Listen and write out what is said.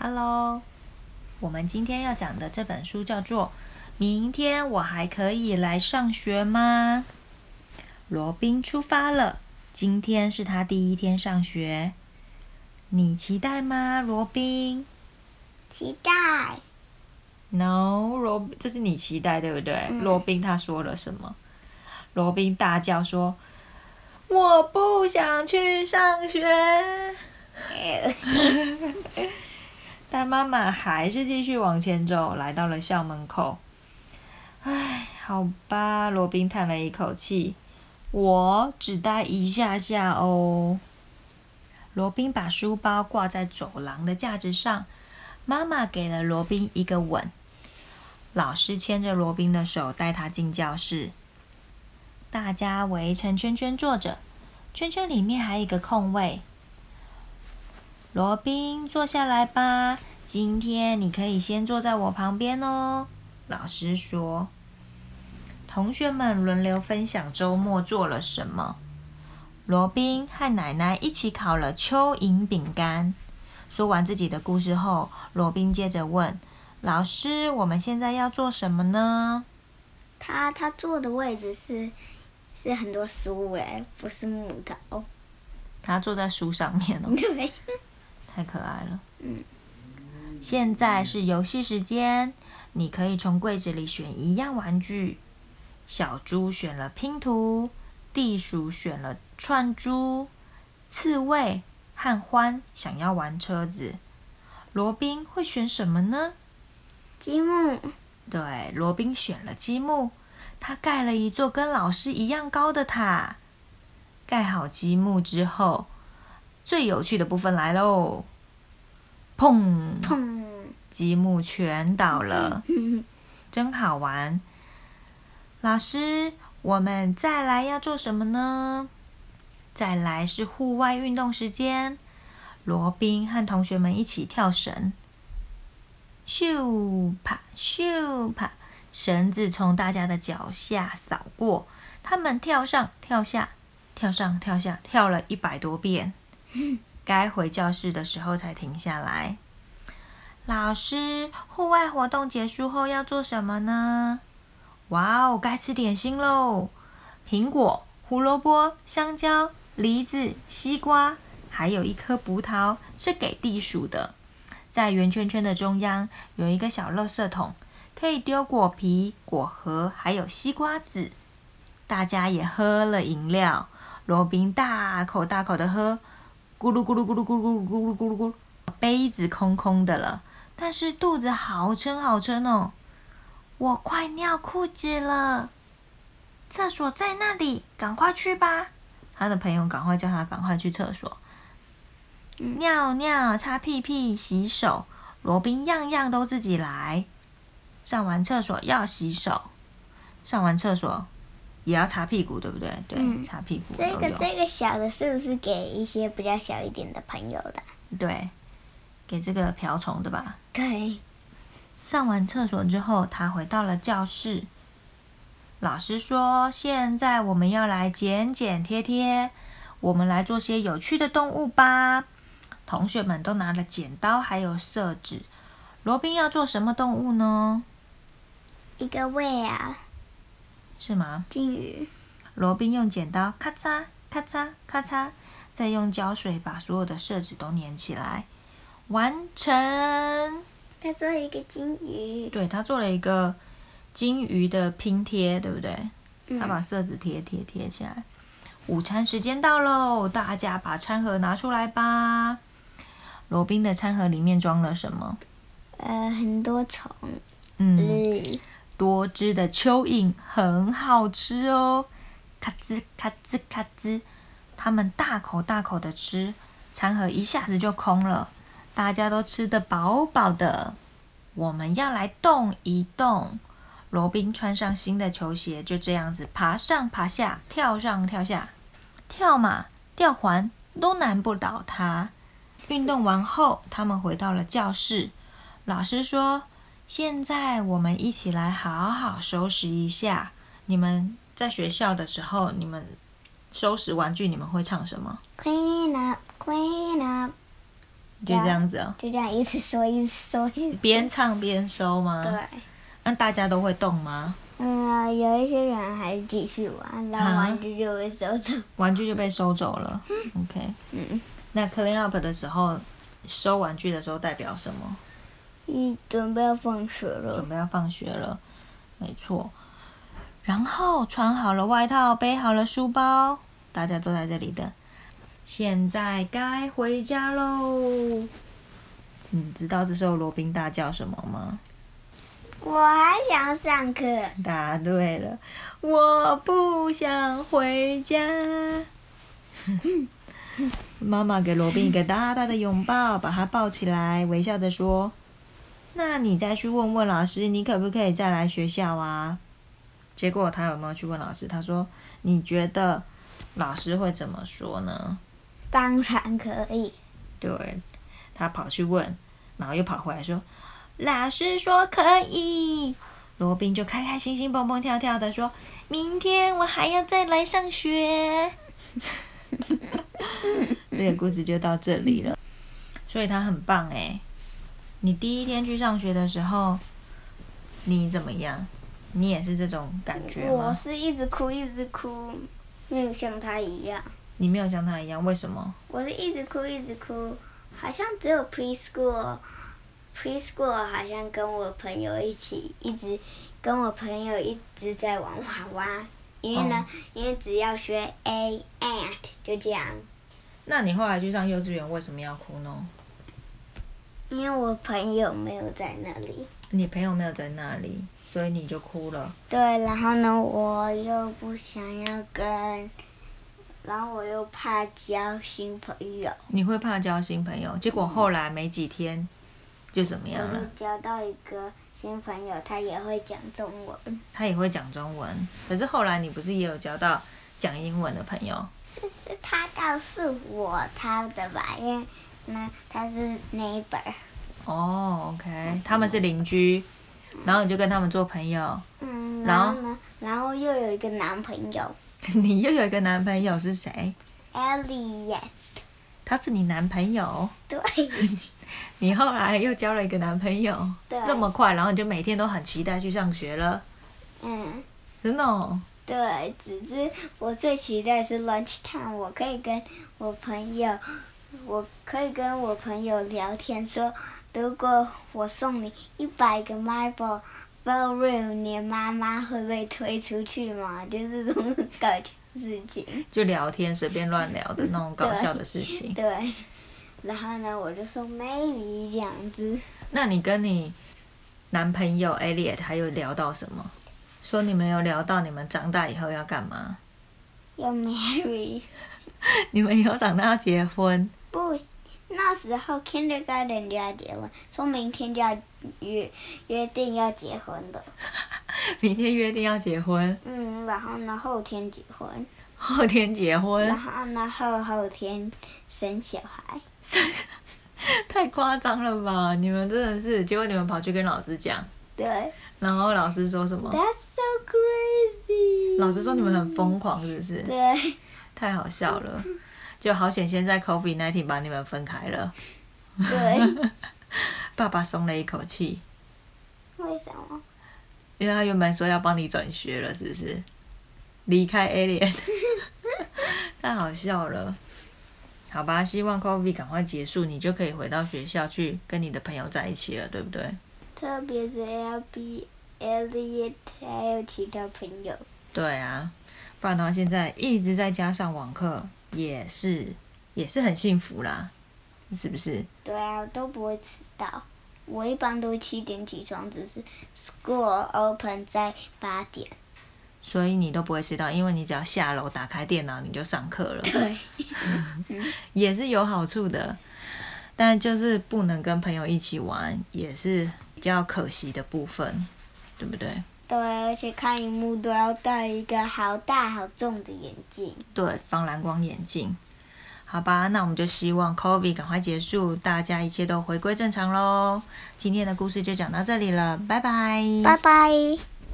Hello，我们今天要讲的这本书叫做《明天我还可以来上学吗》。罗宾出发了，今天是他第一天上学。你期待吗，罗宾期待。？No，罗，这是你期待对不对？罗宾他说了什么？罗宾大叫说：“我不想去上学。”但妈妈还是继续往前走，来到了校门口。唉，好吧，罗宾叹了一口气，我只待一下下哦。罗宾把书包挂在走廊的架子上，妈妈给了罗宾一个吻。老师牵着罗宾的手带他进教室，大家围成圈圈坐着，圈圈里面还有一个空位。罗宾，坐下来吧。今天你可以先坐在我旁边哦。老师说。同学们轮流分享周末做了什么。罗宾和奶奶一起烤了蚯蚓饼干。说完自己的故事后，罗宾接着问老师：“我们现在要做什么呢他他坐的位置是是很多书诶，不是木头。？”他坐在书上面哦，对，太可爱了。嗯。现在是游戏时间，你可以从柜子里选一样玩具。小猪选了拼图，地鼠选了串珠，刺猬和欢想要玩车子。罗宾会选什么呢？积木。对，罗宾选了积木，他盖了一座跟老师一样高的塔。盖好积木之后，最有趣的部分来喽！砰！砰！积木全倒了，真好玩。老师，我们再来要做什么呢？再来是户外运动时间。罗宾和同学们一起跳绳，咻啪咻啪，绳子从大家的脚下扫过，他们跳上跳下，跳上跳下，跳了一百多遍。该回教室的时候才停下来。老师，户外活动结束后要做什么呢？哇哦，该吃点心喽！苹果、胡萝卜、香蕉、梨子、西瓜，还有一颗葡萄是给地鼠的。在圆圈圈的中央有一个小垃圾桶，可以丢果皮、果核，还有西瓜籽。大家也喝了饮料，罗宾大口大口的喝，咕噜咕噜咕噜咕噜咕噜咕噜咕噜咕，杯子空空的了，但是肚子好撑好撑哦，我快尿裤子了，厕所在那里，赶快去吧。他的朋友赶快叫他赶快去厕所。尿尿、擦屁屁、洗手，罗宾样样都自己来。上完厕所要洗手，上完厕所。也要擦屁股，对不对？对，嗯擦屁股。这个这个小的是不是给一些比较小一点的朋友的？对，给这个瓢虫的吧。对。上完厕所之后，他回到了教室。老师说：“现在我们要来剪剪贴贴，我们来做些有趣的动物吧。”同学们都拿了剪刀还有色纸。罗宾要做什么动物呢？一个胃啊，是吗？金鱼。罗宾用剪刀咔嚓咔嚓咔嚓，再用胶水把所有的色纸都粘起来，完成。他做了一个金鱼。对他做了一个金鱼的拼贴，对不对？他把色纸贴贴贴起来。午餐时间到喽，大家把餐盒拿出来吧。罗宾的餐盒里面装了什么？呃，很多虫。嗯，嗯。多汁的蚯蚓很好吃哦，咔吱咔吱咔吱，他们大口大口的吃，餐盒一下子就空了，大家都吃得饱饱的。我们要来动一动。罗宾穿上新的球鞋，就这样子爬上爬下，跳上跳下，跳马、吊环都难不倒他。运动完后，他们回到了教室。老师说：“现在我们一起来好好收拾一下。你们在学校的时候，你们收拾玩具，你们会唱什么？Clean up, clean up。就这样子哦、就这样一直说，一直说，一直边唱边收吗？对。那大家都会动吗？嗯，有一些人还是继续玩，然后玩具就被收走。玩具就被收走了。OK，嗯，那 clean up 的时候，收玩具的时候代表什么？一准备要放学了准。备要放学了，没错。然后穿好了外套，背好了书包，大家都在这里的。现在该回家喽。你知道这时候罗宾大叫什么吗？我还想上课。答对了，我不想回家。妈妈给罗宾一个大大的拥抱，把他抱起来，微笑着说：“那你再去问问老师，你可不可以再来学校啊？”结果他有没有去问老师？他说：“你觉得老师会怎么说呢当然可以。？”对，他跑去问，然后又跑回来说：“老师说可以。”罗宾就开开心心、蹦蹦跳跳的说：“明天我还要再来上学。”这个故事就到这里了，所以他很棒哎。你第一天去上学的时候，你怎么样？你也是这种感觉我？是一直哭，一直哭，没有像他一样。你没有像他一样，为什么？我是一直哭，一直哭，好像只有 preschool。preschool 好像跟我朋友一起，一直跟我朋友一直在玩娃娃，因为呢，因为只要学 a ant 就这样，那你后来去上幼稚园，为什么要哭呢？因为我朋友没有在那里。你朋友没有在那里，所以你就哭了。对，然后呢，我又不想要跟，然后我又怕交新朋友，你会怕交新朋友，结果后来没几天就怎么样了？交到一个新朋友，他也会讲中文，他也会讲中文，可是后来你不是也有交到讲英文的朋友？是是他告诉我他的吧，因为那他是 neighbor，哦，OK，他们是邻居，然后你就跟他们做朋友。嗯，然后然后呢，然后又有一个男朋友 你又有一个男朋友是谁？Elliot，他是你男朋友？对 你后来又交了一个男朋友？对，这么快，然后你就每天都很期待去上学了？嗯。真的、哦？对，只是我最期待是 lunch time，我可以跟我朋友，我可以跟我朋友聊天说，如果我送你一百个 marble f room，你妈妈会被推出去吗？就是这种搞笑事情。就聊天，随便乱聊的那种搞笑的事情。对，然后呢，我就说 maybe 这样子。那你跟你男朋友 Elliot 还有聊到什么？说你们有聊到你们长大以后要干嘛？要 marry 你们以后长大要结婚？不，那时候 kindergarten 就要结婚，说明天就要约约定要结婚的。明天约定要结婚，嗯，然后呢，后天结婚，后天结婚然，后呢，后后天生小孩。生 太夸张了吧？你们真的是，结果你们跑去跟老师讲，对然后老师说什么？，That's so crazy。老师说你们很疯狂，是不是？对，太好笑了，就好险现在 COVID 1 9把你们分开了，对，爸爸松了一口气，为什么？因为他原本说要帮你转学了，是不是？离开 Alien，太好笑了。好吧，希望 COVID 赶快结束，你就可以回到学校去跟你的朋友在一起了，对不对？特别是 L B Elliot 还有其他朋友。对啊，不然的话，现在一直在家上网课，也是也是很幸福啦，是不是？对啊，我都不会迟到。我一般都七点起床，只是 school open 在八点。所以你都不会迟到，因为你只要下楼打开电脑，你就上课了，对，也是有好处的。但就是不能跟朋友一起玩，也是比较可惜的部分，对不对？对，而且看荧幕都要戴一个好大好重的眼镜。对，防蓝光眼镜。好吧，那我们就希望 COVID 赶快结束，大家一切都回归正常喽。今天的故事就讲到这里了，拜拜。拜拜。